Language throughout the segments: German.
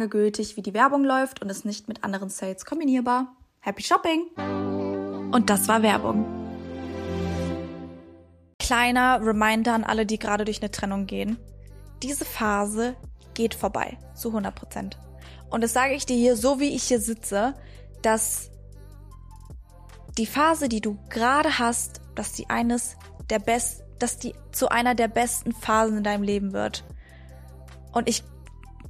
lange gültig, wie die Werbung läuft und ist nicht mit anderen Sales kombinierbar. Happy Shopping! Und das war Werbung. Kleiner Reminder an alle, die gerade durch eine Trennung gehen. Diese Phase geht vorbei, zu 100 Prozent. Und das sage ich dir hier, so wie ich hier sitze, dass die Phase, die du gerade hast, dass die eines der best, dass die zu einer der besten Phasen in deinem Leben wird. Und ich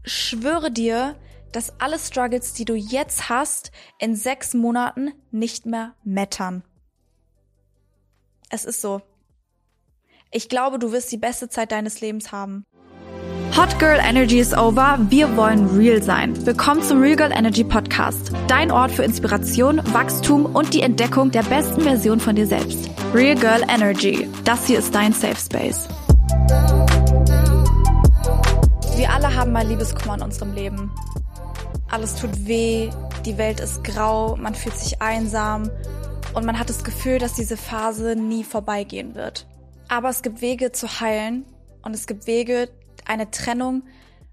schwöre dir, dass alle Struggles, die du jetzt hast, in sechs Monaten nicht mehr mattern. Es ist so. Ich glaube, du wirst die beste Zeit deines Lebens haben. Hot Girl Energy is over. Wir wollen real sein. Willkommen zum Real Girl Energy Podcast. Dein Ort für Inspiration, Wachstum und die Entdeckung der besten Version von dir selbst. Real Girl Energy. Das hier ist dein Safe Space. Wir alle haben mal Liebeskummer in unserem Leben. Alles tut weh, die Welt ist grau, man fühlt sich einsam und man hat das Gefühl, dass diese Phase nie vorbeigehen wird. Aber es gibt Wege zu heilen und es gibt Wege, eine Trennung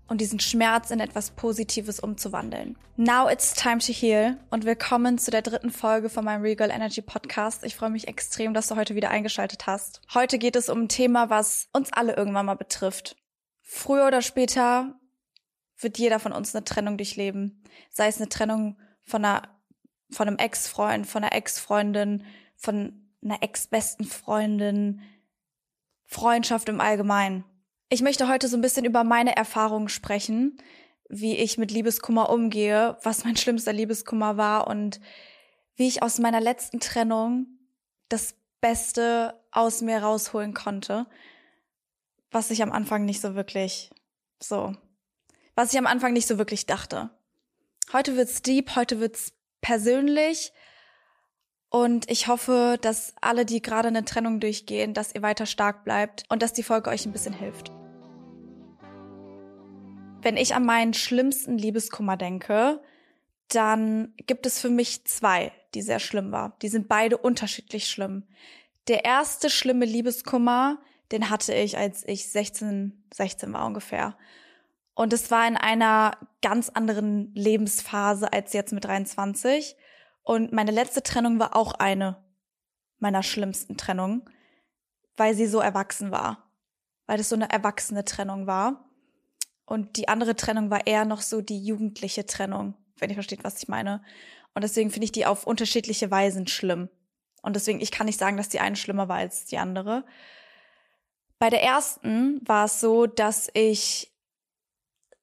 und diesen Schmerz in etwas Positives umzuwandeln. Now it's time to heal und willkommen zu der dritten Folge von meinem Regal Energy Podcast. Ich freue mich extrem, dass du heute wieder eingeschaltet hast. Heute geht es um ein Thema, was uns alle irgendwann mal betrifft. Früher oder später wird jeder von uns eine Trennung durchleben. Sei es eine Trennung von einer, von einem Ex-Freund, von einer Ex-Freundin, von einer ex-besten Freundin, Freundschaft im Allgemeinen. Ich möchte heute so ein bisschen über meine Erfahrungen sprechen, wie ich mit Liebeskummer umgehe, was mein schlimmster Liebeskummer war und wie ich aus meiner letzten Trennung das Beste aus mir rausholen konnte was ich am Anfang nicht so wirklich so, was ich am Anfang nicht so wirklich dachte. Heute wird's deep, heute wird's persönlich und ich hoffe, dass alle, die gerade eine Trennung durchgehen, dass ihr weiter stark bleibt und dass die Folge euch ein bisschen hilft. Wenn ich an meinen schlimmsten Liebeskummer denke, dann gibt es für mich zwei, die sehr schlimm war. Die sind beide unterschiedlich schlimm. Der erste schlimme Liebeskummer den hatte ich, als ich 16, 16 war ungefähr. Und es war in einer ganz anderen Lebensphase als jetzt mit 23. Und meine letzte Trennung war auch eine meiner schlimmsten Trennungen, weil sie so erwachsen war. Weil es so eine erwachsene Trennung war. Und die andere Trennung war eher noch so die jugendliche Trennung, wenn ihr versteht, was ich meine. Und deswegen finde ich die auf unterschiedliche Weisen schlimm. Und deswegen, ich kann nicht sagen, dass die eine schlimmer war als die andere. Bei der ersten war es so, dass ich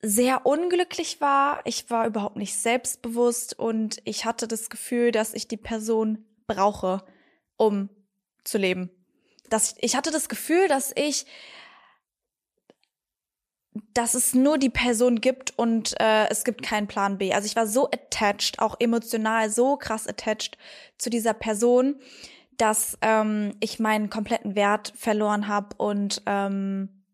sehr unglücklich war. Ich war überhaupt nicht selbstbewusst und ich hatte das Gefühl, dass ich die Person brauche, um zu leben. Das, ich hatte das Gefühl, dass ich, dass es nur die Person gibt und äh, es gibt keinen Plan B. Also ich war so attached, auch emotional so krass attached zu dieser Person, dass ähm, ich meinen kompletten Wert verloren habe und ähm,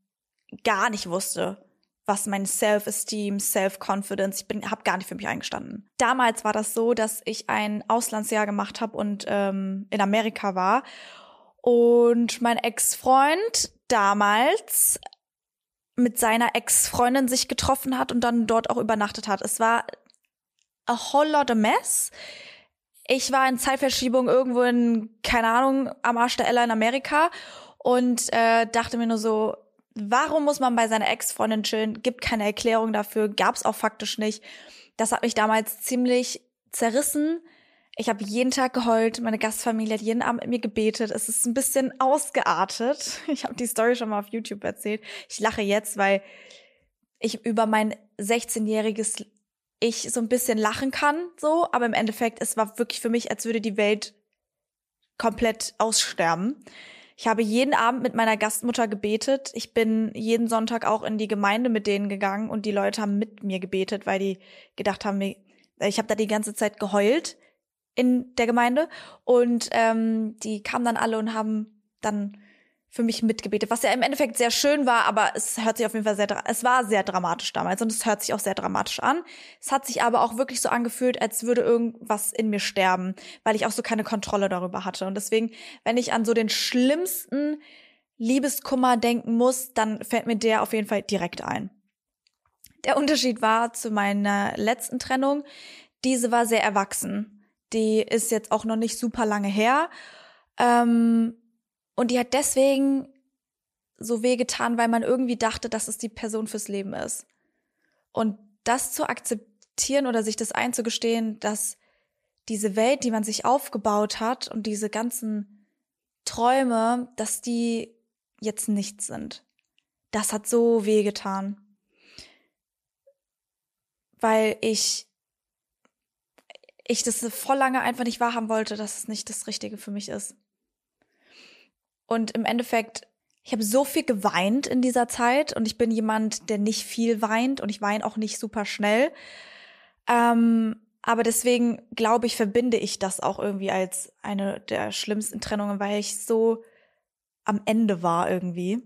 gar nicht wusste, was mein Self-Esteem, Self-Confidence, ich bin, habe gar nicht für mich eingestanden. Damals war das so, dass ich ein Auslandsjahr gemacht habe und ähm, in Amerika war und mein Ex-Freund damals mit seiner Ex-Freundin sich getroffen hat und dann dort auch übernachtet hat. Es war a whole lot of mess Ich war in Zeitverschiebung irgendwo in, keine Ahnung, am Arsch der Ella in Amerika und äh, dachte mir nur so, warum muss man bei seiner Ex-Freundin chillen? Gibt keine Erklärung dafür, gab's auch faktisch nicht. Das hat mich damals ziemlich zerrissen. Ich habe jeden Tag geheult, meine Gastfamilie hat jeden Abend mit mir gebetet. Es ist ein bisschen ausgeartet. Ich habe die Story schon mal auf YouTube erzählt. Ich lache jetzt, weil ich über mein 16-jähriges Ich so ein bisschen lachen kann, so, aber im Endeffekt, es war wirklich für mich, als würde die Welt komplett aussterben. Ich habe jeden Abend mit meiner Gastmutter gebetet. Ich bin jeden Sonntag auch in die Gemeinde mit denen gegangen und die Leute haben mit mir gebetet, weil die gedacht haben, ich habe da die ganze Zeit geheult in der Gemeinde und ähm, die kamen dann alle und haben dann für mich mitgebetet, was ja im Endeffekt sehr schön war, aber es hört sich auf jeden Fall sehr, es war sehr dramatisch damals und es hört sich auch sehr dramatisch an. Es hat sich aber auch wirklich so angefühlt, als würde irgendwas in mir sterben, weil ich auch so keine Kontrolle darüber hatte. Und deswegen, wenn ich an so den schlimmsten Liebeskummer denken muss, dann fällt mir der auf jeden Fall direkt ein. Der Unterschied war zu meiner letzten Trennung, diese war sehr erwachsen. Die ist jetzt auch noch nicht super lange her. Ähm, und die hat deswegen so wehgetan, weil man irgendwie dachte, dass es die Person fürs Leben ist. Und das zu akzeptieren oder sich das einzugestehen, dass diese Welt, die man sich aufgebaut hat und diese ganzen Träume, dass die jetzt nichts sind. Das hat so wehgetan. Weil ich ich das voll lange einfach nicht wahrhaben wollte, dass es nicht das Richtige für mich ist. Und im Endeffekt, ich habe so viel geweint in dieser Zeit und ich bin jemand, der nicht viel weint und ich weine auch nicht super schnell. Ähm, aber deswegen glaube ich, verbinde ich das auch irgendwie als eine der schlimmsten Trennungen, weil ich so am Ende war irgendwie.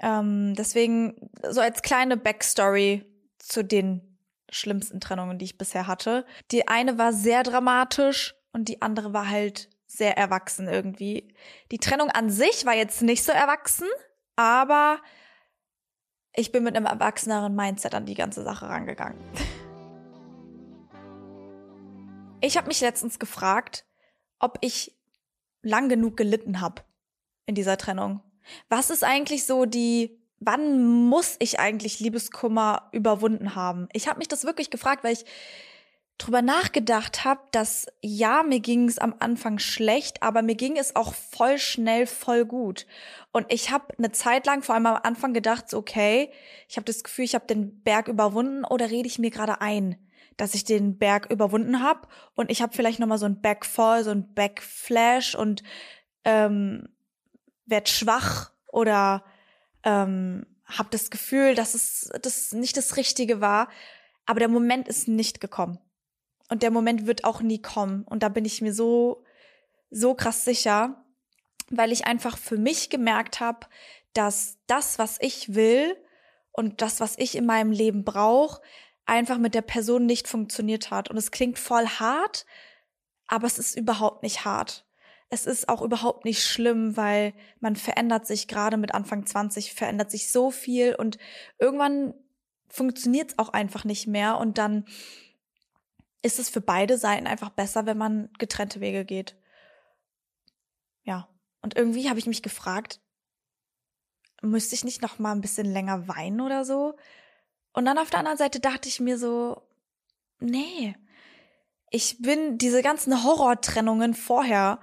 Ähm, deswegen so als kleine Backstory zu den schlimmsten Trennungen, die ich bisher hatte. Die eine war sehr dramatisch und die andere war halt sehr erwachsen irgendwie. Die Trennung an sich war jetzt nicht so erwachsen, aber ich bin mit einem erwachseneren Mindset an die ganze Sache rangegangen. Ich habe mich letztens gefragt, ob ich lang genug gelitten habe in dieser Trennung. Was ist eigentlich so die wann muss ich eigentlich Liebeskummer überwunden haben? Ich habe mich das wirklich gefragt, weil ich drüber nachgedacht habe, dass ja, mir ging es am Anfang schlecht, aber mir ging es auch voll schnell voll gut. Und ich habe eine Zeit lang, vor allem am Anfang, gedacht, okay, ich habe das Gefühl, ich habe den Berg überwunden oder rede ich mir gerade ein, dass ich den Berg überwunden habe und ich habe vielleicht nochmal so ein Backfall, so ein Backflash und ähm, werd schwach oder ähm, habe das Gefühl, dass es das nicht das Richtige war. Aber der Moment ist nicht gekommen. Und der Moment wird auch nie kommen. Und da bin ich mir so, so krass sicher, weil ich einfach für mich gemerkt habe, dass das, was ich will und das, was ich in meinem Leben brauche, einfach mit der Person nicht funktioniert hat. Und es klingt voll hart, aber es ist überhaupt nicht hart. Es ist auch überhaupt nicht schlimm, weil man verändert sich gerade mit Anfang 20, verändert sich so viel und irgendwann funktioniert es auch einfach nicht mehr und dann ist es für beide Seiten einfach besser, wenn man getrennte Wege geht. Ja. Und irgendwie habe ich mich gefragt, müsste ich nicht noch mal ein bisschen länger weinen oder so? Und dann auf der anderen Seite dachte ich mir so, nee. Ich bin diese ganzen Horrortrennungen vorher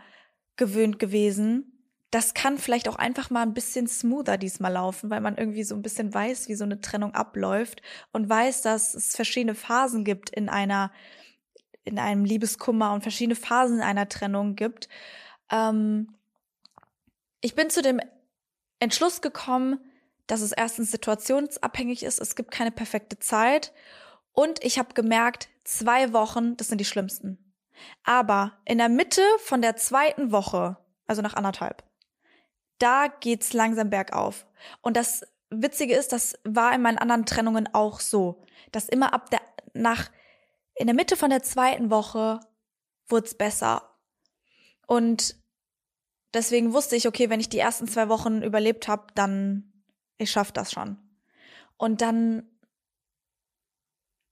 gewöhnt gewesen. Das kann vielleicht auch einfach mal ein bisschen smoother diesmal laufen, weil man irgendwie so ein bisschen weiß, wie so eine Trennung abläuft und weiß, dass es verschiedene Phasen gibt in einer in einem Liebeskummer und verschiedene Phasen einer Trennung gibt. Ähm, ich bin zu dem Entschluss gekommen, dass es erstens situationsabhängig ist, es gibt keine perfekte Zeit und ich habe gemerkt, zwei Wochen, das sind die schlimmsten. Aber in der Mitte von der zweiten Woche, also nach anderthalb, da geht's langsam bergauf. Und das Witzige ist, das war in meinen anderen Trennungen auch so, dass immer ab der nach in der Mitte von der zweiten Woche wurde es besser. Und deswegen wusste ich, okay, wenn ich die ersten zwei Wochen überlebt habe, dann ich schaff das schon. Und dann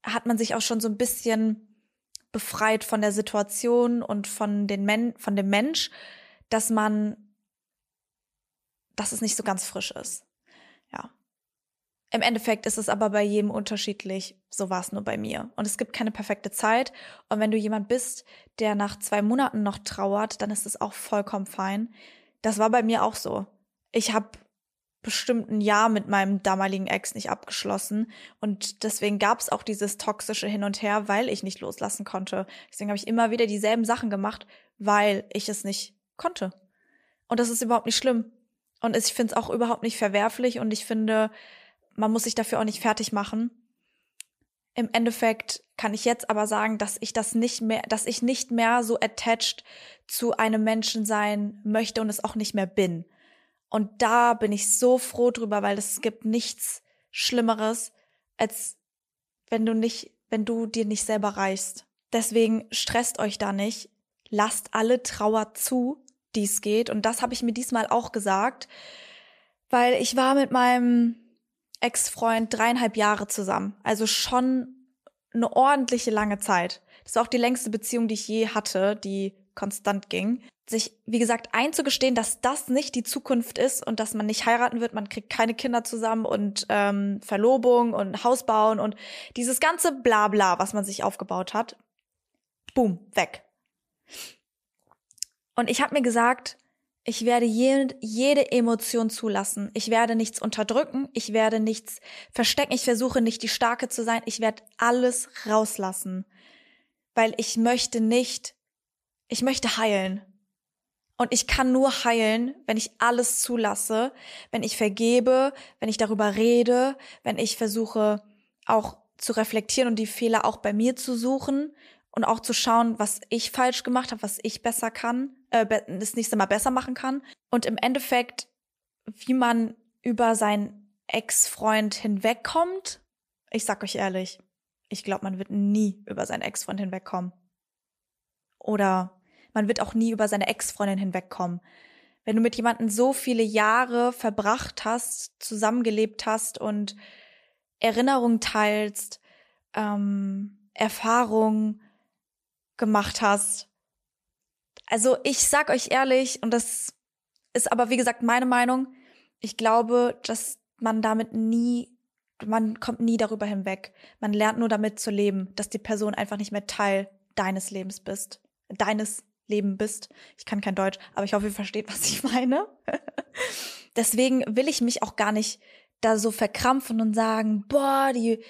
hat man sich auch schon so ein bisschen befreit von der Situation und von den Men von dem Mensch, dass man, dass es nicht so ganz frisch ist. Im Endeffekt ist es aber bei jedem unterschiedlich. So war es nur bei mir. Und es gibt keine perfekte Zeit. Und wenn du jemand bist, der nach zwei Monaten noch trauert, dann ist es auch vollkommen fein. Das war bei mir auch so. Ich habe bestimmt ein Jahr mit meinem damaligen Ex nicht abgeschlossen. Und deswegen gab es auch dieses toxische Hin und Her, weil ich nicht loslassen konnte. Deswegen habe ich immer wieder dieselben Sachen gemacht, weil ich es nicht konnte. Und das ist überhaupt nicht schlimm. Und ich finde es auch überhaupt nicht verwerflich und ich finde, man muss sich dafür auch nicht fertig machen. Im Endeffekt kann ich jetzt aber sagen, dass ich das nicht mehr, dass ich nicht mehr so attached zu einem Menschen sein möchte und es auch nicht mehr bin. Und da bin ich so froh drüber, weil es gibt nichts Schlimmeres, als wenn du nicht, wenn du dir nicht selber reichst. Deswegen stresst euch da nicht. Lasst alle Trauer zu, die es geht. Und das habe ich mir diesmal auch gesagt, weil ich war mit meinem Ex-Freund dreieinhalb Jahre zusammen. Also schon eine ordentliche lange Zeit. Das ist auch die längste Beziehung, die ich je hatte, die konstant ging. Sich, wie gesagt, einzugestehen, dass das nicht die Zukunft ist und dass man nicht heiraten wird, man kriegt keine Kinder zusammen und ähm, Verlobung und Haus bauen und dieses ganze Blabla, was man sich aufgebaut hat. Boom, weg. Und ich habe mir gesagt, ich werde jede, jede Emotion zulassen. Ich werde nichts unterdrücken. Ich werde nichts verstecken. Ich versuche nicht die Starke zu sein. Ich werde alles rauslassen. Weil ich möchte nicht, ich möchte heilen. Und ich kann nur heilen, wenn ich alles zulasse, wenn ich vergebe, wenn ich darüber rede, wenn ich versuche auch zu reflektieren und die Fehler auch bei mir zu suchen und auch zu schauen, was ich falsch gemacht habe, was ich besser kann äh, das nächste Mal besser machen kann. Und im Endeffekt, wie man über seinen Ex-Freund hinwegkommt, ich sag euch ehrlich, ich glaube, man wird nie über seinen Ex-Freund hinwegkommen. Oder man wird auch nie über seine Ex-Freundin hinwegkommen. Wenn du mit jemandem so viele Jahre verbracht hast, zusammengelebt hast und Erinnerungen teilst, ähm, Erfahrungen gemacht hast, also ich sag euch ehrlich, und das ist aber wie gesagt meine Meinung, ich glaube, dass man damit nie, man kommt nie darüber hinweg. Man lernt nur damit zu leben, dass die Person einfach nicht mehr Teil deines Lebens bist, deines Leben bist. Ich kann kein Deutsch, aber ich hoffe, ihr versteht, was ich meine. Deswegen will ich mich auch gar nicht da so verkrampfen und sagen, boah, die,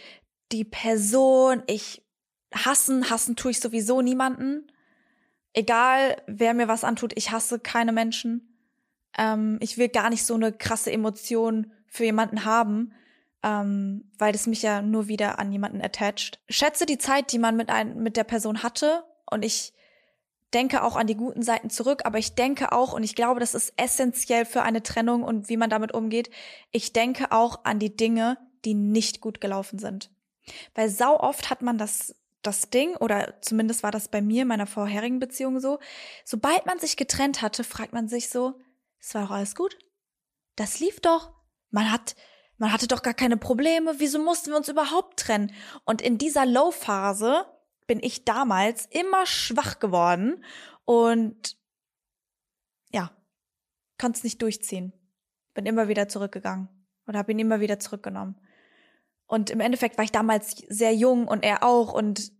die Person, ich hassen, hassen tue ich sowieso niemanden egal wer mir was antut, ich hasse keine Menschen. Ähm, ich will gar nicht so eine krasse Emotion für jemanden haben, ähm, weil das mich ja nur wieder an jemanden attached. Schätze die Zeit, die man mit, ein, mit der Person hatte und ich denke auch an die guten Seiten zurück, aber ich denke auch, und ich glaube, das ist essentiell für eine Trennung und wie man damit umgeht, ich denke auch an die Dinge, die nicht gut gelaufen sind. Weil sau oft hat man das das Ding, oder zumindest war das bei mir in meiner vorherigen Beziehung so, sobald man sich getrennt hatte, fragt man sich so, es war doch alles gut? Das lief doch. Man hat, man hatte doch gar keine Probleme. Wieso mussten wir uns überhaupt trennen? Und in dieser Low-Phase bin ich damals immer schwach geworden und ja, konnte es nicht durchziehen. Bin immer wieder zurückgegangen oder habe ihn immer wieder zurückgenommen. Und im Endeffekt war ich damals sehr jung und er auch und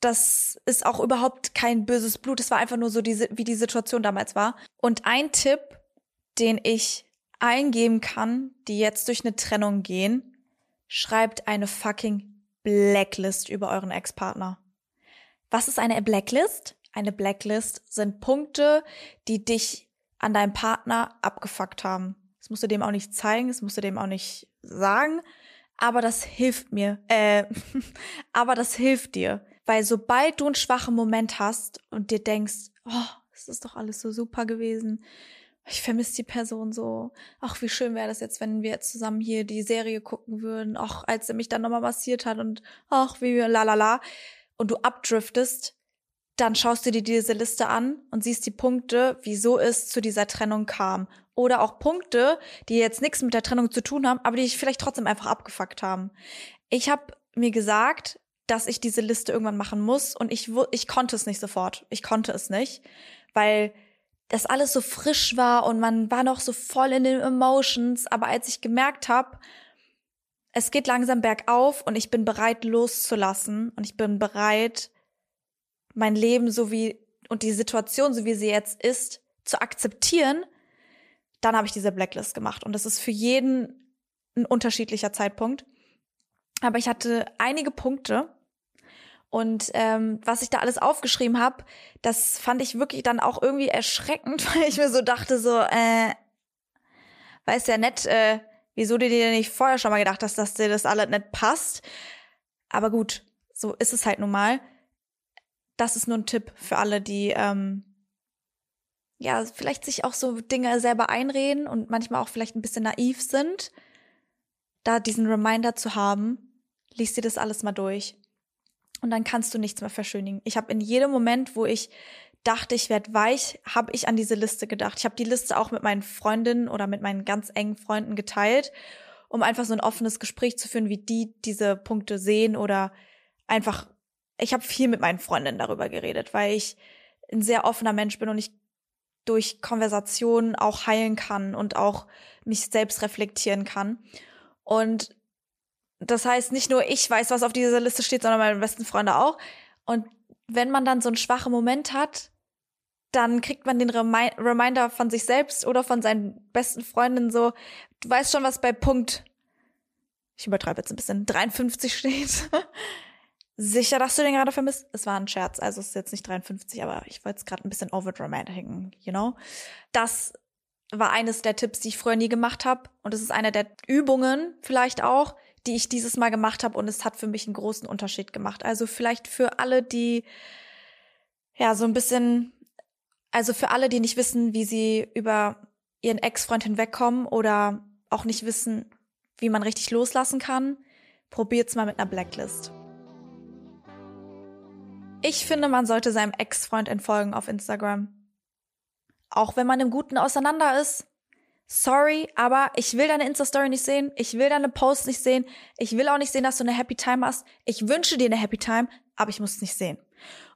das ist auch überhaupt kein böses Blut. Es war einfach nur so, die, wie die Situation damals war. Und ein Tipp, den ich eingeben kann, die jetzt durch eine Trennung gehen, schreibt eine fucking Blacklist über euren Ex-Partner. Was ist eine Blacklist? Eine Blacklist sind Punkte, die dich an deinem Partner abgefuckt haben. Das musst du dem auch nicht zeigen, das musst du dem auch nicht sagen, aber das hilft mir. Äh, aber das hilft dir. Weil sobald du einen schwachen Moment hast und dir denkst, oh, es ist doch alles so super gewesen, ich vermisse die Person so. Ach, wie schön wäre das jetzt, wenn wir jetzt zusammen hier die Serie gucken würden. Ach, als er mich dann nochmal massiert hat und ach, wie la la la. Und du abdriftest, dann schaust du dir diese Liste an und siehst die Punkte, wieso es zu dieser Trennung kam oder auch Punkte, die jetzt nichts mit der Trennung zu tun haben, aber die dich vielleicht trotzdem einfach abgefuckt haben. Ich habe mir gesagt, dass ich diese Liste irgendwann machen muss und ich, ich konnte es nicht sofort. Ich konnte es nicht, weil das alles so frisch war und man war noch so voll in den Emotions. Aber als ich gemerkt habe, es geht langsam bergauf und ich bin bereit loszulassen und ich bin bereit, mein Leben so wie und die Situation, so wie sie jetzt ist, zu akzeptieren, dann habe ich diese Blacklist gemacht. Und das ist für jeden ein unterschiedlicher Zeitpunkt. Aber ich hatte einige Punkte. Und ähm, was ich da alles aufgeschrieben habe, das fand ich wirklich dann auch irgendwie erschreckend, weil ich mir so dachte, so, äh, weiß ja nett, äh, wieso du dir nicht vorher schon mal gedacht hast, dass dir das alles nicht passt. Aber gut, so ist es halt nun mal. Das ist nur ein Tipp für alle, die ähm, ja vielleicht sich auch so Dinge selber einreden und manchmal auch vielleicht ein bisschen naiv sind. Da diesen Reminder zu haben, liest dir das alles mal durch. Und dann kannst du nichts mehr verschönigen. Ich habe in jedem Moment, wo ich dachte, ich werde weich, habe ich an diese Liste gedacht. Ich habe die Liste auch mit meinen Freundinnen oder mit meinen ganz engen Freunden geteilt, um einfach so ein offenes Gespräch zu führen, wie die diese Punkte sehen oder einfach, ich habe viel mit meinen Freundinnen darüber geredet, weil ich ein sehr offener Mensch bin und ich durch Konversationen auch heilen kann und auch mich selbst reflektieren kann. Und das heißt, nicht nur ich weiß, was auf dieser Liste steht, sondern meine besten Freunde auch. Und wenn man dann so einen schwachen Moment hat, dann kriegt man den Remi Reminder von sich selbst oder von seinen besten Freundinnen so, du weißt schon, was bei Punkt, ich übertreibe jetzt ein bisschen, 53 steht. Sicher, dass du den gerade vermisst? Es war ein Scherz, also es ist jetzt nicht 53, aber ich wollte es gerade ein bisschen overdramatiken, you know? Das war eines der Tipps, die ich früher nie gemacht habe und es ist eine der Übungen vielleicht auch, die ich dieses Mal gemacht habe und es hat für mich einen großen Unterschied gemacht. Also vielleicht für alle, die ja so ein bisschen, also für alle, die nicht wissen, wie sie über ihren Ex-Freund hinwegkommen oder auch nicht wissen, wie man richtig loslassen kann, probiert's mal mit einer Blacklist. Ich finde, man sollte seinem Ex-Freund entfolgen auf Instagram. Auch wenn man im Guten auseinander ist sorry, aber ich will deine Insta-Story nicht sehen, ich will deine Posts nicht sehen, ich will auch nicht sehen, dass du eine Happy Time hast. Ich wünsche dir eine Happy Time, aber ich muss es nicht sehen.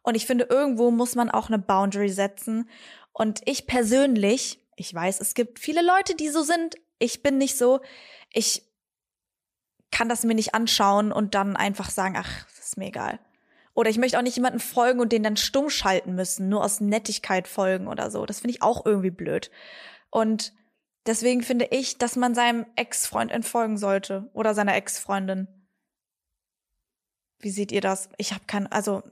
Und ich finde, irgendwo muss man auch eine Boundary setzen. Und ich persönlich, ich weiß, es gibt viele Leute, die so sind. Ich bin nicht so. Ich kann das mir nicht anschauen und dann einfach sagen, ach, ist mir egal. Oder ich möchte auch nicht jemanden folgen und den dann stumm schalten müssen, nur aus Nettigkeit folgen oder so. Das finde ich auch irgendwie blöd. Und Deswegen finde ich, dass man seinem Ex-Freund entfolgen sollte oder seiner Ex-Freundin. Wie seht ihr das? Ich habe kein, also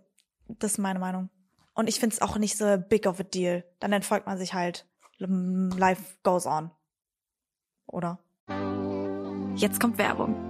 das ist meine Meinung. Und ich finde es auch nicht so big of a deal. Dann entfolgt man sich halt. Life goes on. Oder? Jetzt kommt Werbung.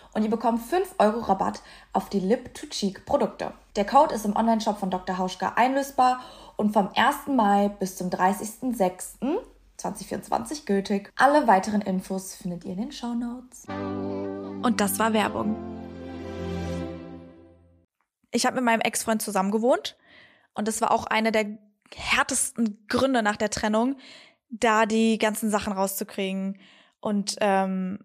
und ihr bekommt 5 Euro Rabatt auf die Lip-to-Cheek-Produkte. Der Code ist im Onlineshop von Dr. Hauschka einlösbar und vom 1. Mai bis zum 30.06.2024 gültig. Alle weiteren Infos findet ihr in den Show Notes. Und das war Werbung. ich habe mit meinem Ex-Freund zusammen gewohnt und das war auch einer der härtesten Gründe nach der Trennung, da die ganzen Sachen rauszukriegen und ähm,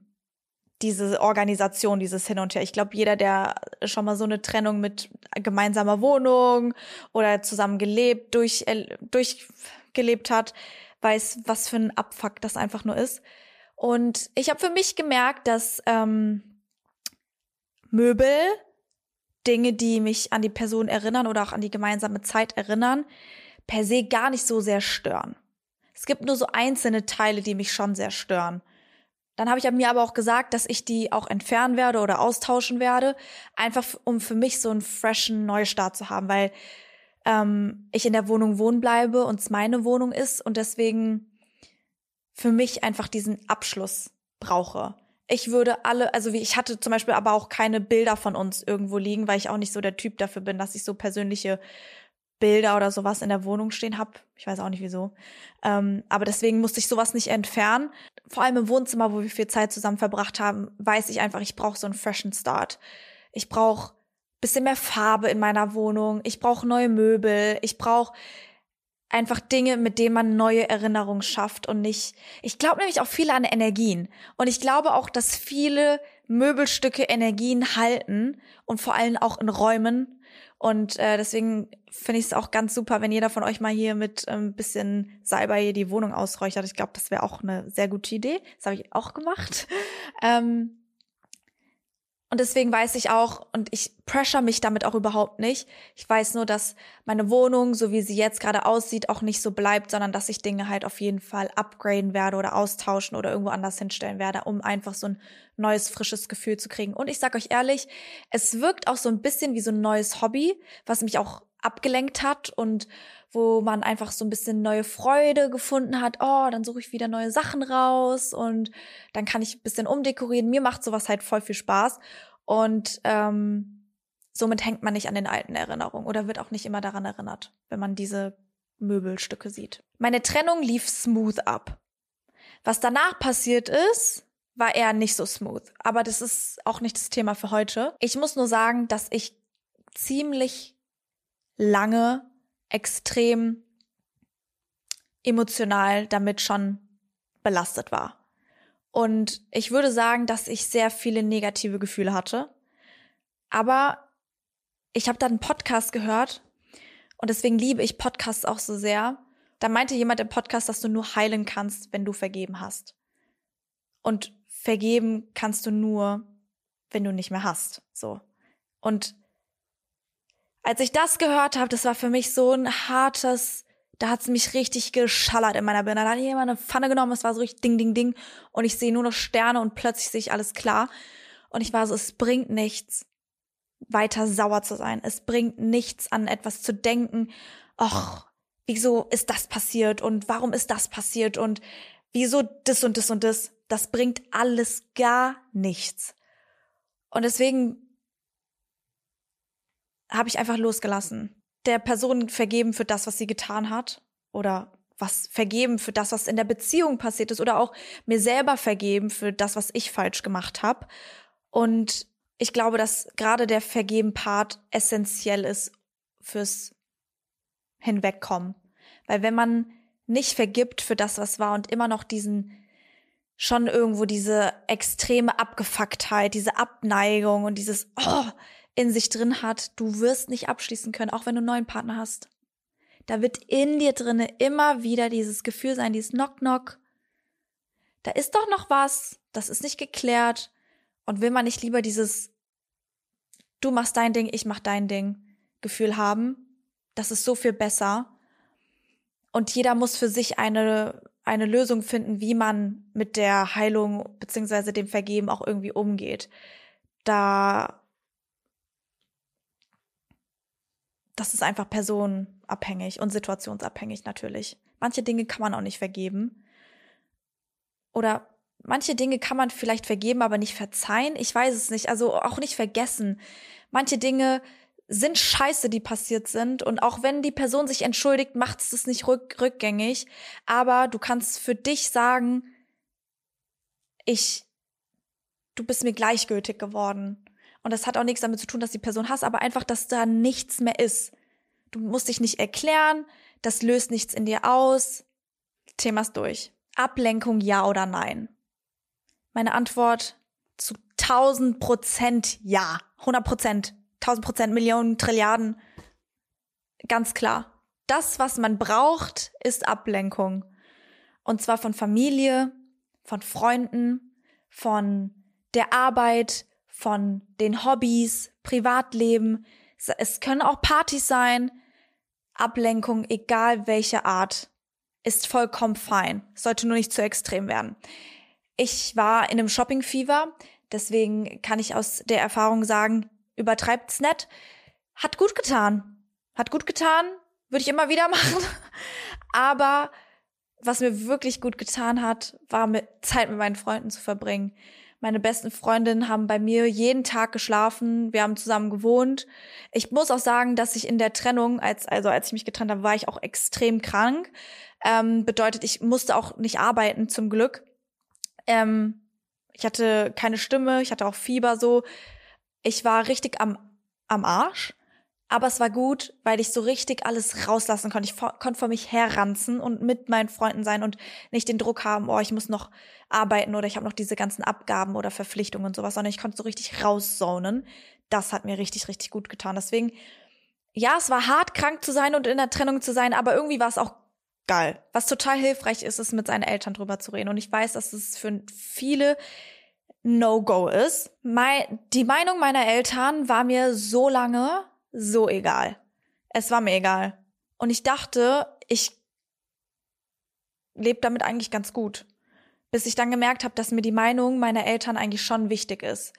diese Organisation, dieses Hin und Her. Ich glaube, jeder, der schon mal so eine Trennung mit gemeinsamer Wohnung oder zusammen gelebt, durch, äh, durchgelebt hat, weiß, was für ein Abfuck das einfach nur ist. Und ich habe für mich gemerkt, dass ähm, Möbel, Dinge, die mich an die Person erinnern oder auch an die gemeinsame Zeit erinnern, per se gar nicht so sehr stören. Es gibt nur so einzelne Teile, die mich schon sehr stören. Dann habe ich mir aber auch gesagt, dass ich die auch entfernen werde oder austauschen werde, einfach um für mich so einen freshen Neustart zu haben, weil ähm, ich in der Wohnung wohnen bleibe und es meine Wohnung ist und deswegen für mich einfach diesen Abschluss brauche. Ich würde alle, also wie ich hatte zum Beispiel aber auch keine Bilder von uns irgendwo liegen, weil ich auch nicht so der Typ dafür bin, dass ich so persönliche Bilder oder sowas in der Wohnung stehen habe. Ich weiß auch nicht wieso. Ähm, aber deswegen musste ich sowas nicht entfernen. Vor allem im Wohnzimmer, wo wir viel Zeit zusammen verbracht haben, weiß ich einfach, ich brauche so einen freshen Start. Ich brauche bisschen mehr Farbe in meiner Wohnung. Ich brauche neue Möbel. Ich brauche einfach Dinge, mit denen man neue Erinnerungen schafft und nicht. Ich glaube nämlich auch viele an Energien. Und ich glaube auch, dass viele Möbelstücke Energien halten und vor allem auch in Räumen. Und äh, deswegen finde ich es auch ganz super, wenn jeder von euch mal hier mit ein ähm, bisschen Salbei hier die Wohnung ausräuchert. Ich glaube, das wäre auch eine sehr gute Idee. Das habe ich auch gemacht. Ähm, und deswegen weiß ich auch, und ich pressure mich damit auch überhaupt nicht. Ich weiß nur, dass meine Wohnung, so wie sie jetzt gerade aussieht, auch nicht so bleibt, sondern dass ich Dinge halt auf jeden Fall upgraden werde oder austauschen oder irgendwo anders hinstellen werde, um einfach so ein neues, frisches Gefühl zu kriegen. Und ich sag euch ehrlich, es wirkt auch so ein bisschen wie so ein neues Hobby, was mich auch abgelenkt hat und wo man einfach so ein bisschen neue Freude gefunden hat. Oh, dann suche ich wieder neue Sachen raus und dann kann ich ein bisschen umdekorieren. Mir macht sowas halt voll viel Spaß und ähm, somit hängt man nicht an den alten Erinnerungen oder wird auch nicht immer daran erinnert, wenn man diese Möbelstücke sieht. Meine Trennung lief smooth ab. Was danach passiert ist, war eher nicht so smooth. Aber das ist auch nicht das Thema für heute. Ich muss nur sagen, dass ich ziemlich lange extrem emotional damit schon belastet war. Und ich würde sagen, dass ich sehr viele negative Gefühle hatte. Aber ich habe dann einen Podcast gehört und deswegen liebe ich Podcasts auch so sehr. Da meinte jemand im Podcast, dass du nur heilen kannst, wenn du vergeben hast. Und vergeben kannst du nur, wenn du nicht mehr hast. So. Und als ich das gehört habe, das war für mich so ein hartes, da hat's mich richtig geschallert in meiner Birne. Da hat jemand eine Pfanne genommen, es war so richtig ding, ding, ding. Und ich sehe nur noch Sterne und plötzlich sehe ich alles klar. Und ich war so, es bringt nichts, weiter sauer zu sein. Es bringt nichts an etwas zu denken. Och, wieso ist das passiert und warum ist das passiert und wieso das und das und das. Das bringt alles gar nichts. Und deswegen habe ich einfach losgelassen. Der Person vergeben für das, was sie getan hat oder was vergeben für das, was in der Beziehung passiert ist oder auch mir selber vergeben für das, was ich falsch gemacht habe. Und ich glaube, dass gerade der Vergeben-Part essentiell ist fürs Hinwegkommen. Weil wenn man nicht vergibt für das, was war und immer noch diesen schon irgendwo diese extreme Abgefucktheit, diese Abneigung und dieses, oh, in sich drin hat, du wirst nicht abschließen können, auch wenn du einen neuen Partner hast. Da wird in dir drinne immer wieder dieses Gefühl sein, dieses Knock-Knock. Da ist doch noch was, das ist nicht geklärt. Und will man nicht lieber dieses Du machst dein Ding, ich mach dein Ding Gefühl haben? Das ist so viel besser. Und jeder muss für sich eine, eine Lösung finden, wie man mit der Heilung beziehungsweise dem Vergeben auch irgendwie umgeht. Da das ist einfach personenabhängig und situationsabhängig natürlich. Manche Dinge kann man auch nicht vergeben. Oder manche Dinge kann man vielleicht vergeben, aber nicht verzeihen. Ich weiß es nicht. Also auch nicht vergessen. Manche Dinge sind scheiße, die passiert sind. Und auch wenn die Person sich entschuldigt, macht es das nicht rück rückgängig. Aber du kannst für dich sagen, ich, du bist mir gleichgültig geworden. Und das hat auch nichts damit zu tun, dass die Person hasst, aber einfach, dass da nichts mehr ist. Du musst dich nicht erklären, das löst nichts in dir aus. Thema's durch. Ablenkung ja oder nein? Meine Antwort zu 1000 Prozent ja. 100 Prozent. 1000 Prozent, Millionen, Trilliarden. Ganz klar. Das, was man braucht, ist Ablenkung. Und zwar von Familie, von Freunden, von der Arbeit, von den Hobbys, Privatleben. Es können auch Partys sein. Ablenkung, egal welche Art, ist vollkommen fein. Sollte nur nicht zu extrem werden. Ich war in einem Shopping-Fever, deswegen kann ich aus der Erfahrung sagen, übertreibt's nett. Hat gut getan. Hat gut getan. Würde ich immer wieder machen. Aber was mir wirklich gut getan hat, war mit Zeit mit meinen Freunden zu verbringen. Meine besten Freundinnen haben bei mir jeden Tag geschlafen. Wir haben zusammen gewohnt. Ich muss auch sagen, dass ich in der Trennung, als, also als ich mich getrennt habe, war ich auch extrem krank. Ähm, bedeutet, ich musste auch nicht arbeiten, zum Glück. Ähm, ich hatte keine Stimme, ich hatte auch Fieber so. Ich war richtig am, am Arsch. Aber es war gut, weil ich so richtig alles rauslassen konnte. Ich konnte vor mich herranzen und mit meinen Freunden sein und nicht den Druck haben, oh, ich muss noch arbeiten oder ich habe noch diese ganzen Abgaben oder Verpflichtungen und sowas, sondern ich konnte so richtig rauszonen. Das hat mir richtig, richtig gut getan. Deswegen, ja, es war hart, krank zu sein und in der Trennung zu sein, aber irgendwie war es auch geil. Was total hilfreich ist, ist mit seinen Eltern drüber zu reden. Und ich weiß, dass es für viele No-Go ist. Mein, die Meinung meiner Eltern war mir so lange so egal. Es war mir egal. Und ich dachte, ich lebe damit eigentlich ganz gut. Bis ich dann gemerkt habe, dass mir die Meinung meiner Eltern eigentlich schon wichtig ist.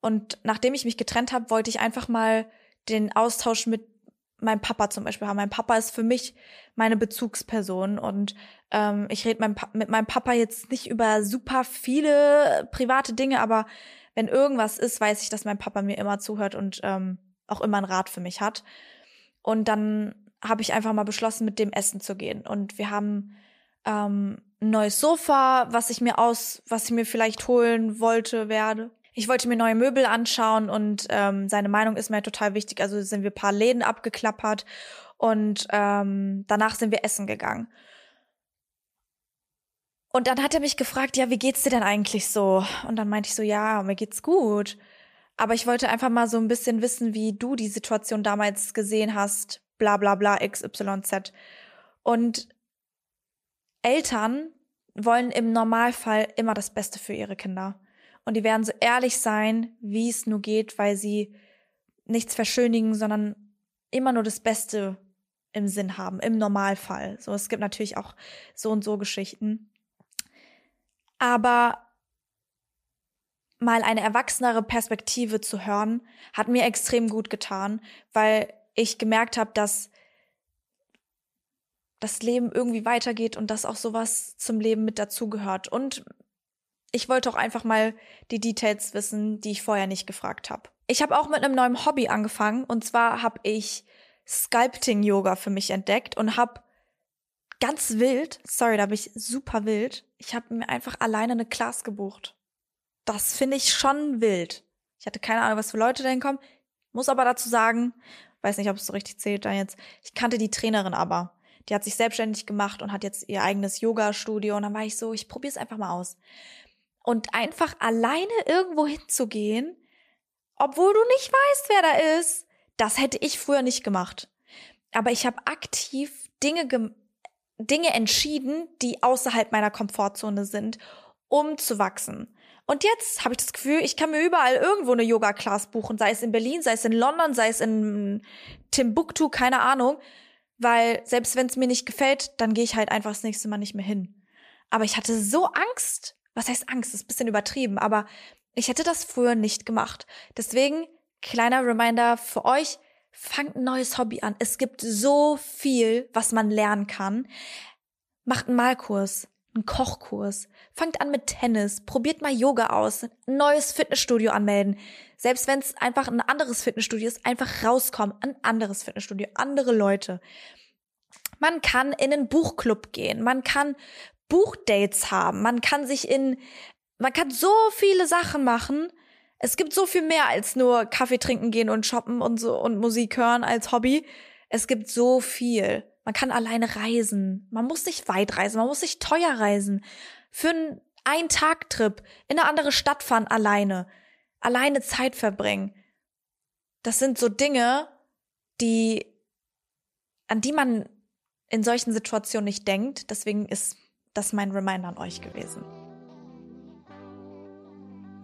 Und nachdem ich mich getrennt habe, wollte ich einfach mal den Austausch mit meinem Papa zum Beispiel haben. Mein Papa ist für mich meine Bezugsperson und ähm, ich rede mein mit meinem Papa jetzt nicht über super viele private Dinge, aber wenn irgendwas ist, weiß ich, dass mein Papa mir immer zuhört und ähm, auch immer einen Rat für mich hat. Und dann habe ich einfach mal beschlossen, mit dem Essen zu gehen. Und wir haben ähm, ein neues Sofa, was ich mir aus, was ich mir vielleicht holen wollte, werde. Ich wollte mir neue Möbel anschauen und ähm, seine Meinung ist mir total wichtig. Also sind wir paar Läden abgeklappert und ähm, danach sind wir essen gegangen. Und dann hat er mich gefragt, ja, wie geht's dir denn eigentlich so? Und dann meinte ich so, ja, mir geht's gut. Aber ich wollte einfach mal so ein bisschen wissen, wie du die Situation damals gesehen hast, bla bla bla XYZ. Und Eltern wollen im Normalfall immer das Beste für ihre Kinder. Und die werden so ehrlich sein, wie es nur geht, weil sie nichts verschönigen, sondern immer nur das Beste im Sinn haben, im Normalfall. So, es gibt natürlich auch so und so Geschichten. Aber mal eine erwachsenere Perspektive zu hören, hat mir extrem gut getan, weil ich gemerkt habe, dass das Leben irgendwie weitergeht und dass auch sowas zum Leben mit dazugehört. Und ich wollte auch einfach mal die Details wissen, die ich vorher nicht gefragt habe. Ich habe auch mit einem neuen Hobby angefangen und zwar habe ich Sculpting Yoga für mich entdeckt und habe ganz wild, sorry, da bin ich super wild, ich habe mir einfach alleine eine Class gebucht das finde ich schon wild. Ich hatte keine Ahnung, was für Leute da hinkommen. Muss aber dazu sagen, weiß nicht, ob es so richtig zählt da jetzt. Ich kannte die Trainerin aber. Die hat sich selbstständig gemacht und hat jetzt ihr eigenes Yoga-Studio. Und dann war ich so, ich probiere es einfach mal aus. Und einfach alleine irgendwo hinzugehen, obwohl du nicht weißt, wer da ist, das hätte ich früher nicht gemacht. Aber ich habe aktiv Dinge, Dinge entschieden, die außerhalb meiner Komfortzone sind, um zu wachsen. Und jetzt habe ich das Gefühl, ich kann mir überall irgendwo eine Yoga-Class buchen, sei es in Berlin, sei es in London, sei es in Timbuktu, keine Ahnung. Weil selbst wenn es mir nicht gefällt, dann gehe ich halt einfach das nächste Mal nicht mehr hin. Aber ich hatte so Angst. Was heißt Angst? Das ist ein bisschen übertrieben, aber ich hätte das früher nicht gemacht. Deswegen, kleiner Reminder für euch, fangt ein neues Hobby an. Es gibt so viel, was man lernen kann. Macht einen Malkurs, einen Kochkurs, fangt an mit Tennis, probiert mal Yoga aus, ein neues Fitnessstudio anmelden. Selbst wenn es einfach ein anderes Fitnessstudio ist, einfach rauskommen, ein anderes Fitnessstudio, andere Leute. Man kann in einen Buchclub gehen, man kann Buchdates haben, man kann sich in, man kann so viele Sachen machen. Es gibt so viel mehr als nur Kaffee trinken gehen und shoppen und so und Musik hören als Hobby. Es gibt so viel. Man kann alleine reisen. Man muss nicht weit reisen. Man muss nicht teuer reisen. Für einen Ein-Tag-Trip in eine andere Stadt fahren alleine. Alleine Zeit verbringen. Das sind so Dinge, die, an die man in solchen Situationen nicht denkt. Deswegen ist das mein Reminder an euch gewesen.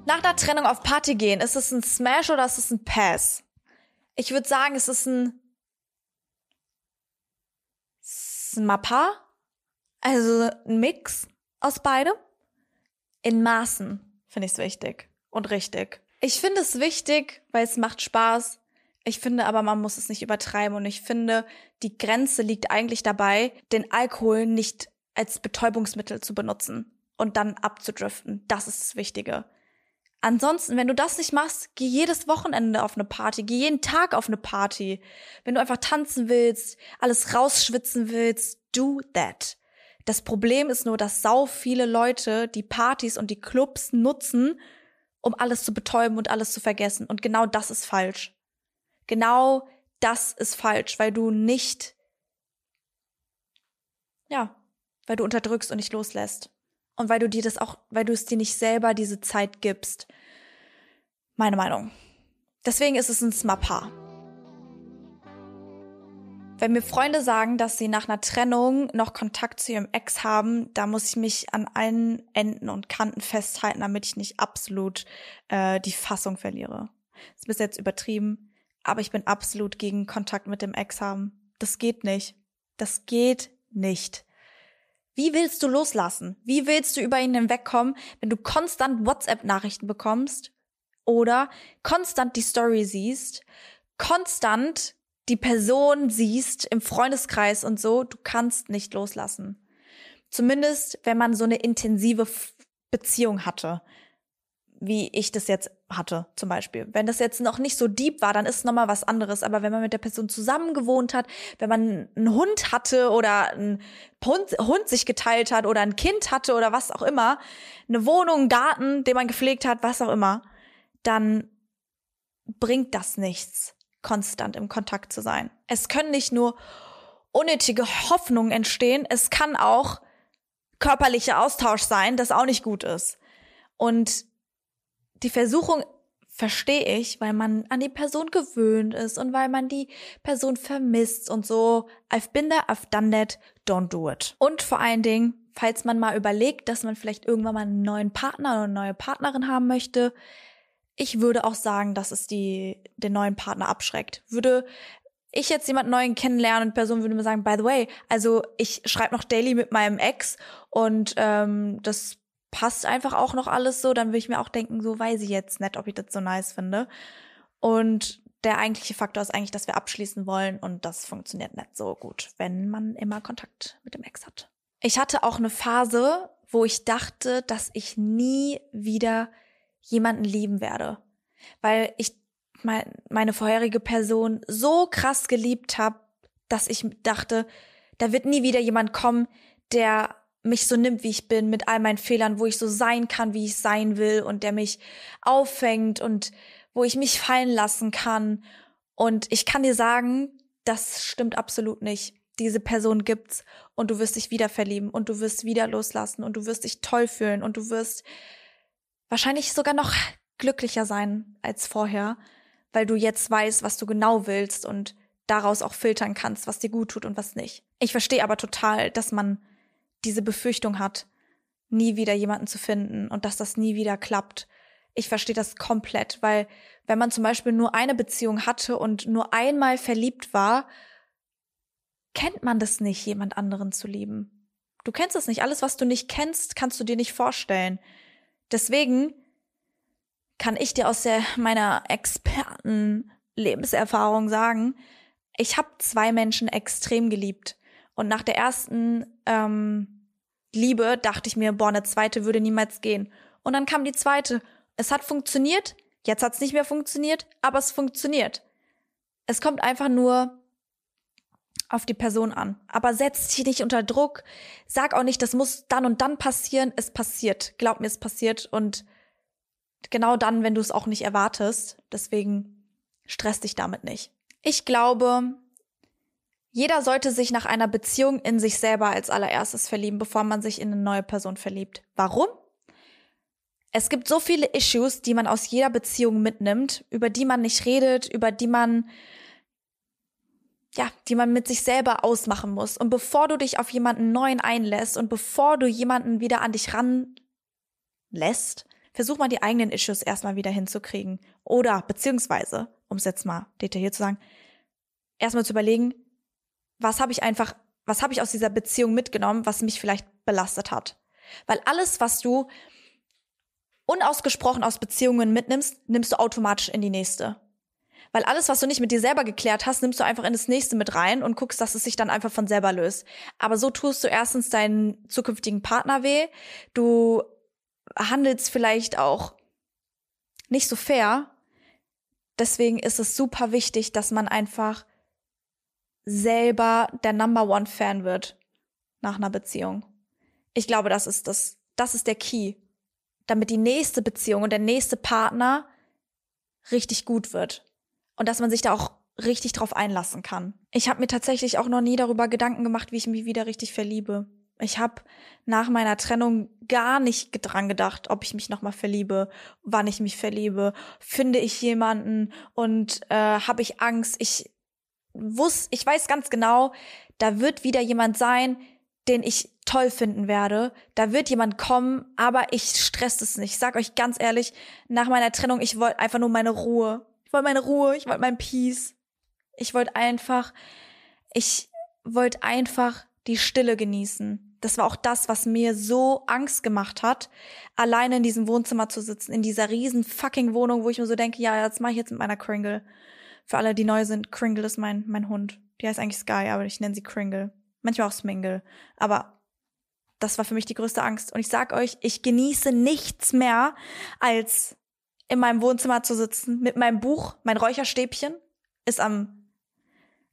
Nach der Trennung auf Party gehen, ist es ein Smash oder ist es ein Pass? Ich würde sagen, es ist ein Smappa, also ein Mix aus beidem. In Maßen finde ich es wichtig und richtig. Ich finde es wichtig, weil es macht Spaß. Ich finde aber, man muss es nicht übertreiben und ich finde, die Grenze liegt eigentlich dabei, den Alkohol nicht als Betäubungsmittel zu benutzen und dann abzudriften. Das ist das Wichtige. Ansonsten, wenn du das nicht machst, geh jedes Wochenende auf eine Party, geh jeden Tag auf eine Party. Wenn du einfach tanzen willst, alles rausschwitzen willst, do that. Das Problem ist nur, dass sau viele Leute die Partys und die Clubs nutzen, um alles zu betäuben und alles zu vergessen. Und genau das ist falsch. Genau das ist falsch, weil du nicht, ja, weil du unterdrückst und nicht loslässt. Und weil du dir das auch, weil du es dir nicht selber diese Zeit gibst. Meine Meinung. Deswegen ist es ein Smapa. Wenn mir Freunde sagen, dass sie nach einer Trennung noch Kontakt zu ihrem Ex haben, da muss ich mich an allen Enden und Kanten festhalten, damit ich nicht absolut äh, die Fassung verliere. Das ist bis jetzt übertrieben, aber ich bin absolut gegen Kontakt mit dem Ex haben. Das geht nicht. Das geht nicht. Wie willst du loslassen? Wie willst du über ihn hinwegkommen, wenn du konstant WhatsApp-Nachrichten bekommst oder konstant die Story siehst, konstant die Person siehst im Freundeskreis und so? Du kannst nicht loslassen. Zumindest, wenn man so eine intensive Beziehung hatte wie ich das jetzt hatte, zum Beispiel. Wenn das jetzt noch nicht so deep war, dann ist es nochmal was anderes. Aber wenn man mit der Person zusammen gewohnt hat, wenn man einen Hund hatte oder ein Hund, Hund sich geteilt hat oder ein Kind hatte oder was auch immer, eine Wohnung, einen Garten, den man gepflegt hat, was auch immer, dann bringt das nichts, konstant im Kontakt zu sein. Es können nicht nur unnötige Hoffnungen entstehen, es kann auch körperlicher Austausch sein, das auch nicht gut ist. Und die Versuchung verstehe ich, weil man an die Person gewöhnt ist und weil man die Person vermisst und so. I've been there, I've done that, don't do it. Und vor allen Dingen, falls man mal überlegt, dass man vielleicht irgendwann mal einen neuen Partner oder eine neue Partnerin haben möchte, ich würde auch sagen, dass es die, den neuen Partner abschreckt. Würde ich jetzt jemanden neuen kennenlernen und Person würde mir sagen, by the way, also ich schreibe noch daily mit meinem Ex und ähm, das passt einfach auch noch alles so, dann würde ich mir auch denken, so weiß ich jetzt nicht, ob ich das so nice finde. Und der eigentliche Faktor ist eigentlich, dass wir abschließen wollen und das funktioniert nicht so gut, wenn man immer Kontakt mit dem Ex hat. Ich hatte auch eine Phase, wo ich dachte, dass ich nie wieder jemanden lieben werde, weil ich meine vorherige Person so krass geliebt habe, dass ich dachte, da wird nie wieder jemand kommen, der mich so nimmt, wie ich bin, mit all meinen Fehlern, wo ich so sein kann, wie ich sein will und der mich auffängt und wo ich mich fallen lassen kann. Und ich kann dir sagen, das stimmt absolut nicht. Diese Person gibt's und du wirst dich wieder verlieben und du wirst wieder loslassen und du wirst dich toll fühlen und du wirst wahrscheinlich sogar noch glücklicher sein als vorher, weil du jetzt weißt, was du genau willst und daraus auch filtern kannst, was dir gut tut und was nicht. Ich verstehe aber total, dass man diese Befürchtung hat, nie wieder jemanden zu finden und dass das nie wieder klappt. Ich verstehe das komplett, weil wenn man zum Beispiel nur eine Beziehung hatte und nur einmal verliebt war, kennt man das nicht, jemand anderen zu lieben. Du kennst es nicht. Alles, was du nicht kennst, kannst du dir nicht vorstellen. Deswegen kann ich dir aus der, meiner Experten-Lebenserfahrung sagen, ich habe zwei Menschen extrem geliebt. Und nach der ersten ähm, Liebe dachte ich mir, boah, eine zweite würde niemals gehen. Und dann kam die zweite. Es hat funktioniert, jetzt hat es nicht mehr funktioniert, aber es funktioniert. Es kommt einfach nur auf die Person an. Aber setz dich nicht unter Druck. Sag auch nicht, das muss dann und dann passieren. Es passiert. Glaub mir, es passiert. Und genau dann, wenn du es auch nicht erwartest. Deswegen stress dich damit nicht. Ich glaube, jeder sollte sich nach einer Beziehung in sich selber als allererstes verlieben, bevor man sich in eine neue Person verliebt. Warum? Es gibt so viele Issues, die man aus jeder Beziehung mitnimmt, über die man nicht redet, über die man ja, die man mit sich selber ausmachen muss. Und bevor du dich auf jemanden neuen einlässt und bevor du jemanden wieder an dich ranlässt, versuch mal die eigenen Issues erstmal wieder hinzukriegen. Oder, beziehungsweise, um es jetzt mal detailliert zu sagen, erstmal zu überlegen, was habe ich einfach, was habe ich aus dieser Beziehung mitgenommen, was mich vielleicht belastet hat. Weil alles, was du unausgesprochen aus Beziehungen mitnimmst, nimmst du automatisch in die nächste. Weil alles, was du nicht mit dir selber geklärt hast, nimmst du einfach in das nächste mit rein und guckst, dass es sich dann einfach von selber löst. Aber so tust du erstens deinen zukünftigen Partner weh. Du handelst vielleicht auch nicht so fair. Deswegen ist es super wichtig, dass man einfach selber der Number One Fan wird nach einer Beziehung. Ich glaube, das ist das, das ist der Key, damit die nächste Beziehung und der nächste Partner richtig gut wird und dass man sich da auch richtig drauf einlassen kann. Ich habe mir tatsächlich auch noch nie darüber Gedanken gemacht, wie ich mich wieder richtig verliebe. Ich habe nach meiner Trennung gar nicht dran gedacht, ob ich mich nochmal verliebe, wann ich mich verliebe, finde ich jemanden und äh, habe ich Angst. Ich wusste, ich weiß ganz genau, da wird wieder jemand sein, den ich toll finden werde. Da wird jemand kommen, aber ich stress es nicht. Ich sag euch ganz ehrlich, nach meiner Trennung, ich wollte einfach nur meine Ruhe. Ich wollte meine Ruhe, ich wollte mein Peace. Ich wollte einfach, ich wollte einfach die Stille genießen. Das war auch das, was mir so Angst gemacht hat, alleine in diesem Wohnzimmer zu sitzen, in dieser riesen fucking Wohnung, wo ich mir so denke, ja, das mache ich jetzt mit meiner Kringle. Für alle, die neu sind, Kringle ist mein, mein Hund. Die heißt eigentlich Sky, aber ich nenne sie Kringle. Manchmal auch Smingle. Aber das war für mich die größte Angst. Und ich sag euch, ich genieße nichts mehr, als in meinem Wohnzimmer zu sitzen mit meinem Buch, mein Räucherstäbchen ist am,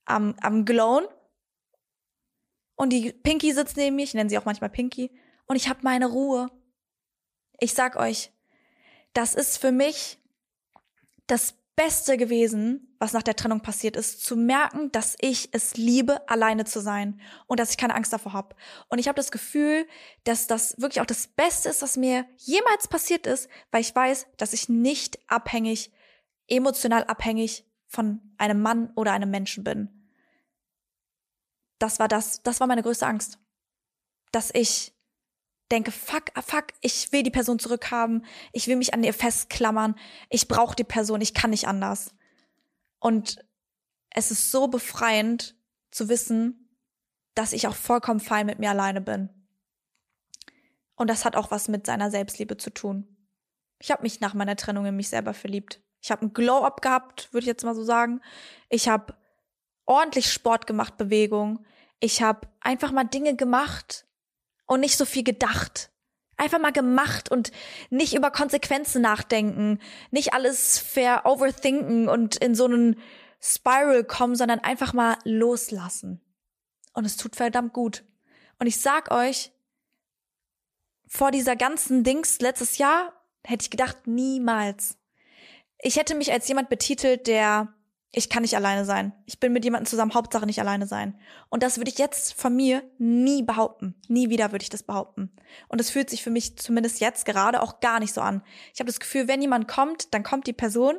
am, am glowen. Und die Pinky sitzt neben mir, ich nenne sie auch manchmal Pinky, und ich habe meine Ruhe. Ich sag euch, das ist für mich das Beste gewesen, was nach der Trennung passiert ist, zu merken, dass ich es liebe, alleine zu sein und dass ich keine Angst davor habe. Und ich habe das Gefühl, dass das wirklich auch das Beste ist, was mir jemals passiert ist, weil ich weiß, dass ich nicht abhängig, emotional abhängig von einem Mann oder einem Menschen bin. Das war das, das war meine größte Angst. Dass ich denke, fuck, ah, fuck, ich will die Person zurückhaben, ich will mich an ihr festklammern, ich brauche die Person, ich kann nicht anders. Und es ist so befreiend zu wissen, dass ich auch vollkommen fein mit mir alleine bin. Und das hat auch was mit seiner Selbstliebe zu tun. Ich habe mich nach meiner Trennung in mich selber verliebt. Ich habe einen Glow-up gehabt, würde ich jetzt mal so sagen. Ich habe ordentlich Sport gemacht, Bewegung. Ich habe einfach mal Dinge gemacht, und nicht so viel gedacht. Einfach mal gemacht und nicht über Konsequenzen nachdenken, nicht alles fair overthinken und in so einen Spiral kommen, sondern einfach mal loslassen. Und es tut verdammt gut. Und ich sag euch, vor dieser ganzen Dings letztes Jahr hätte ich gedacht, niemals. Ich hätte mich als jemand betitelt, der ich kann nicht alleine sein. Ich bin mit jemandem zusammen, Hauptsache nicht alleine sein. Und das würde ich jetzt von mir nie behaupten. Nie wieder würde ich das behaupten. Und es fühlt sich für mich zumindest jetzt gerade auch gar nicht so an. Ich habe das Gefühl, wenn jemand kommt, dann kommt die Person,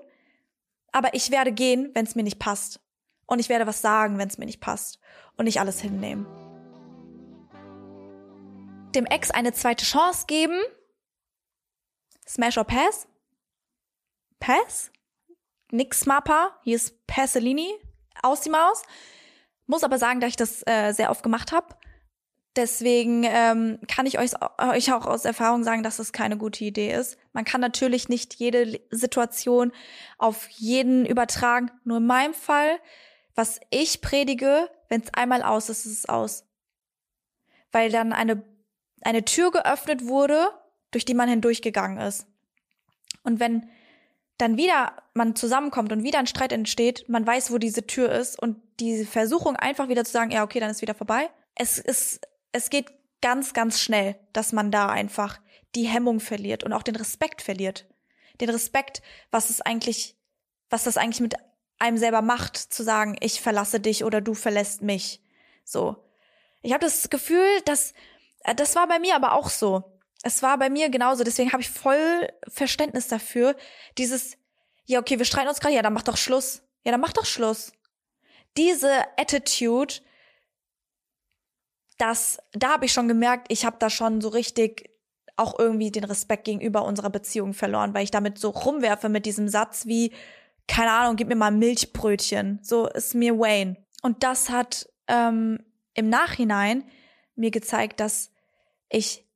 aber ich werde gehen, wenn es mir nicht passt. Und ich werde was sagen, wenn es mir nicht passt. Und nicht alles hinnehmen. Dem Ex eine zweite Chance geben. Smash or Pass? Pass? Nix Mappa, hier ist Pasolini aus die Maus. Muss aber sagen, dass ich das äh, sehr oft gemacht habe. Deswegen ähm, kann ich euch, euch auch aus Erfahrung sagen, dass das keine gute Idee ist. Man kann natürlich nicht jede Situation auf jeden übertragen. Nur in meinem Fall, was ich predige, wenn es einmal aus ist, ist es aus. Weil dann eine, eine Tür geöffnet wurde, durch die man hindurchgegangen ist. Und wenn dann wieder man zusammenkommt und wieder ein Streit entsteht, man weiß, wo diese Tür ist und diese Versuchung einfach wieder zu sagen, ja, okay, dann ist wieder vorbei. Es ist, es geht ganz, ganz schnell, dass man da einfach die Hemmung verliert und auch den Respekt verliert. den Respekt, was es eigentlich, was das eigentlich mit einem selber macht, zu sagen, ich verlasse dich oder du verlässt mich. So. Ich habe das Gefühl, dass äh, das war bei mir aber auch so. Es war bei mir genauso. Deswegen habe ich voll Verständnis dafür. Dieses, ja, okay, wir streiten uns gerade, ja, dann mach doch Schluss. Ja, dann mach doch Schluss. Diese Attitude, das, da habe ich schon gemerkt, ich habe da schon so richtig auch irgendwie den Respekt gegenüber unserer Beziehung verloren, weil ich damit so rumwerfe mit diesem Satz wie, keine Ahnung, gib mir mal Milchbrötchen. So ist mir Wayne. Und das hat ähm, im Nachhinein mir gezeigt, dass ich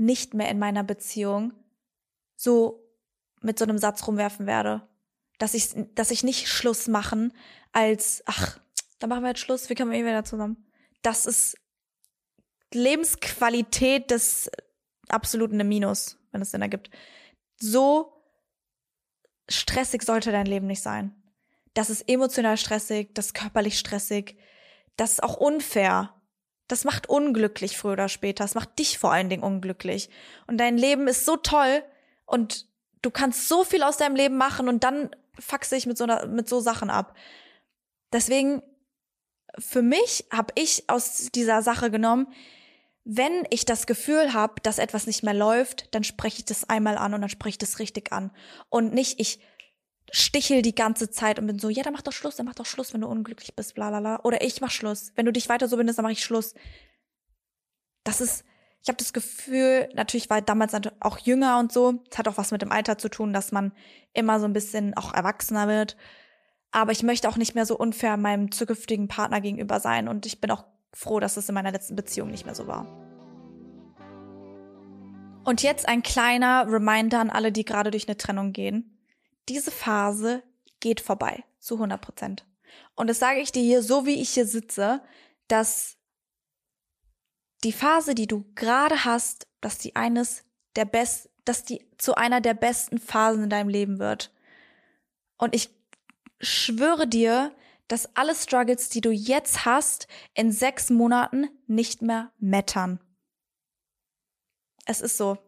nicht mehr in meiner Beziehung so mit so einem Satz rumwerfen werde. Dass ich, dass ich nicht Schluss machen als, ach, dann machen wir jetzt Schluss, wie kommen wir eh wieder zusammen? Das ist Lebensqualität des absoluten Minus, wenn es Sinn ergibt. So stressig sollte dein Leben nicht sein. Das ist emotional stressig, das ist körperlich stressig, das ist auch unfair. Das macht unglücklich früher oder später. Das macht dich vor allen Dingen unglücklich. Und dein Leben ist so toll und du kannst so viel aus deinem Leben machen und dann fuchse ich mit so, mit so Sachen ab. Deswegen, für mich habe ich aus dieser Sache genommen, wenn ich das Gefühl habe, dass etwas nicht mehr läuft, dann spreche ich das einmal an und dann spreche ich das richtig an. Und nicht, ich stichel die ganze Zeit und bin so, ja, dann mach doch Schluss, dann mach doch Schluss, wenn du unglücklich bist, bla bla bla. Oder ich mach Schluss. Wenn du dich weiter so bindest, dann mach ich Schluss. Das ist, ich habe das Gefühl, natürlich war ich damals auch jünger und so. Es hat auch was mit dem Alter zu tun, dass man immer so ein bisschen auch erwachsener wird. Aber ich möchte auch nicht mehr so unfair meinem zukünftigen Partner gegenüber sein. Und ich bin auch froh, dass es in meiner letzten Beziehung nicht mehr so war. Und jetzt ein kleiner Reminder an alle, die gerade durch eine Trennung gehen. Diese Phase geht vorbei, zu 100 Prozent. Und das sage ich dir hier, so wie ich hier sitze, dass die Phase, die du gerade hast, dass die eines der best, dass die zu einer der besten Phasen in deinem Leben wird. Und ich schwöre dir, dass alle Struggles, die du jetzt hast, in sechs Monaten nicht mehr mattern. Es ist so.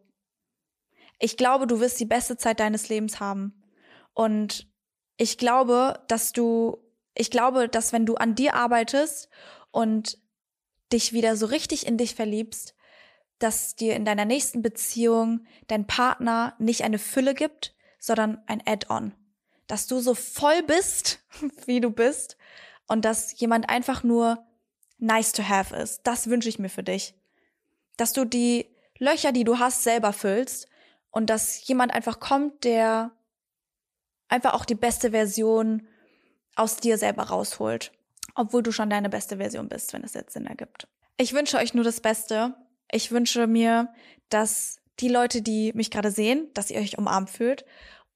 Ich glaube, du wirst die beste Zeit deines Lebens haben. Und ich glaube, dass du, ich glaube, dass wenn du an dir arbeitest und dich wieder so richtig in dich verliebst, dass dir in deiner nächsten Beziehung dein Partner nicht eine Fülle gibt, sondern ein Add-on dass du so voll bist, wie du bist und dass jemand einfach nur nice to have ist. Das wünsche ich mir für dich. Dass du die Löcher, die du hast, selber füllst und dass jemand einfach kommt, der einfach auch die beste Version aus dir selber rausholt, obwohl du schon deine beste Version bist, wenn es jetzt Sinn ergibt. Ich wünsche euch nur das Beste. Ich wünsche mir, dass die Leute, die mich gerade sehen, dass ihr euch umarmt fühlt.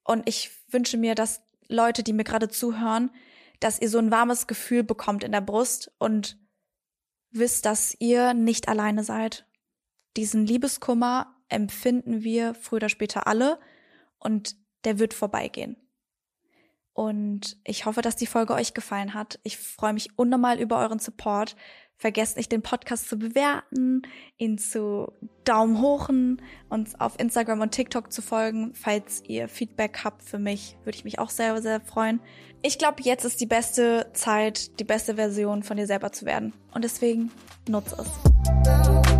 Und ich wünsche mir, dass Leute, die mir gerade zuhören, dass ihr so ein warmes Gefühl bekommt in der Brust und wisst, dass ihr nicht alleine seid. Diesen Liebeskummer empfinden wir früher oder später alle und der wird vorbeigehen. Und ich hoffe, dass die Folge euch gefallen hat. Ich freue mich unnormal über euren Support. Vergesst nicht, den Podcast zu bewerten, ihn zu Daumen hochen, uns auf Instagram und TikTok zu folgen. Falls ihr Feedback habt für mich, würde ich mich auch sehr, sehr freuen. Ich glaube, jetzt ist die beste Zeit, die beste Version von dir selber zu werden. Und deswegen nutze es.